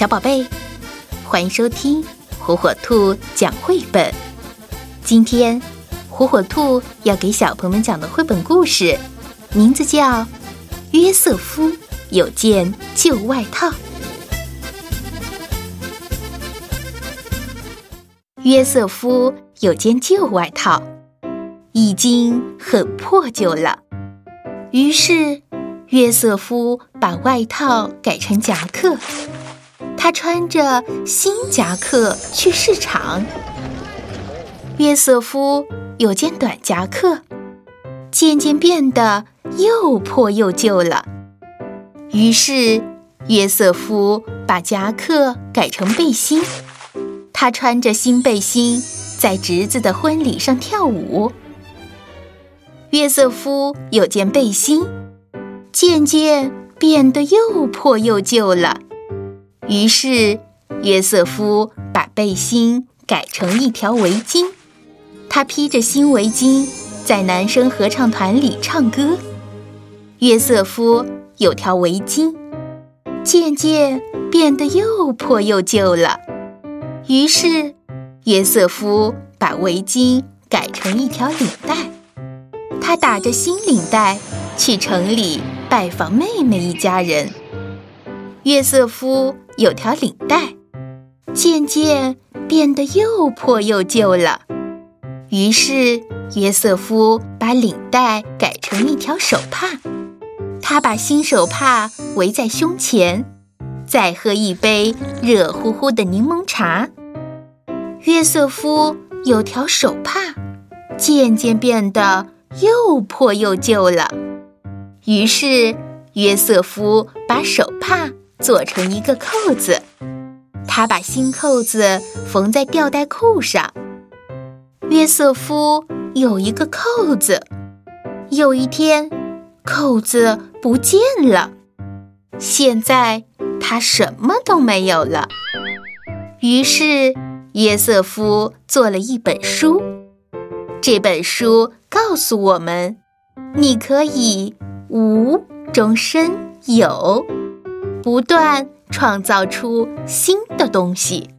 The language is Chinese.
小宝贝，欢迎收听火火兔讲绘本。今天，火火兔要给小朋友们讲的绘本故事，名字叫《约瑟夫有件旧外套》。约瑟夫有件旧外套，已经很破旧了，于是。约瑟夫把外套改成夹克，他穿着新夹克去市场。约瑟夫有件短夹克，渐渐变得又破又旧了。于是，约瑟夫把夹克改成背心，他穿着新背心在侄子的婚礼上跳舞。约瑟夫有件背心。渐渐变得又破又旧了，于是约瑟夫把背心改成一条围巾。他披着新围巾，在男生合唱团里唱歌。约瑟夫有条围巾，渐渐变得又破又旧了，于是约瑟夫把围巾改成一条领带。他打着新领带去城里。拜访妹妹一家人。约瑟夫有条领带，渐渐变得又破又旧了。于是约瑟夫把领带改成一条手帕，他把新手帕围在胸前，再喝一杯热乎乎的柠檬茶。约瑟夫有条手帕，渐渐变得又破又旧了。于是，约瑟夫把手帕做成一个扣子，他把新扣子缝在吊带裤上。约瑟夫有一个扣子，有一天，扣子不见了。现在他什么都没有了。于是，约瑟夫做了一本书。这本书告诉我们：你可以。无中生有，不断创造出新的东西。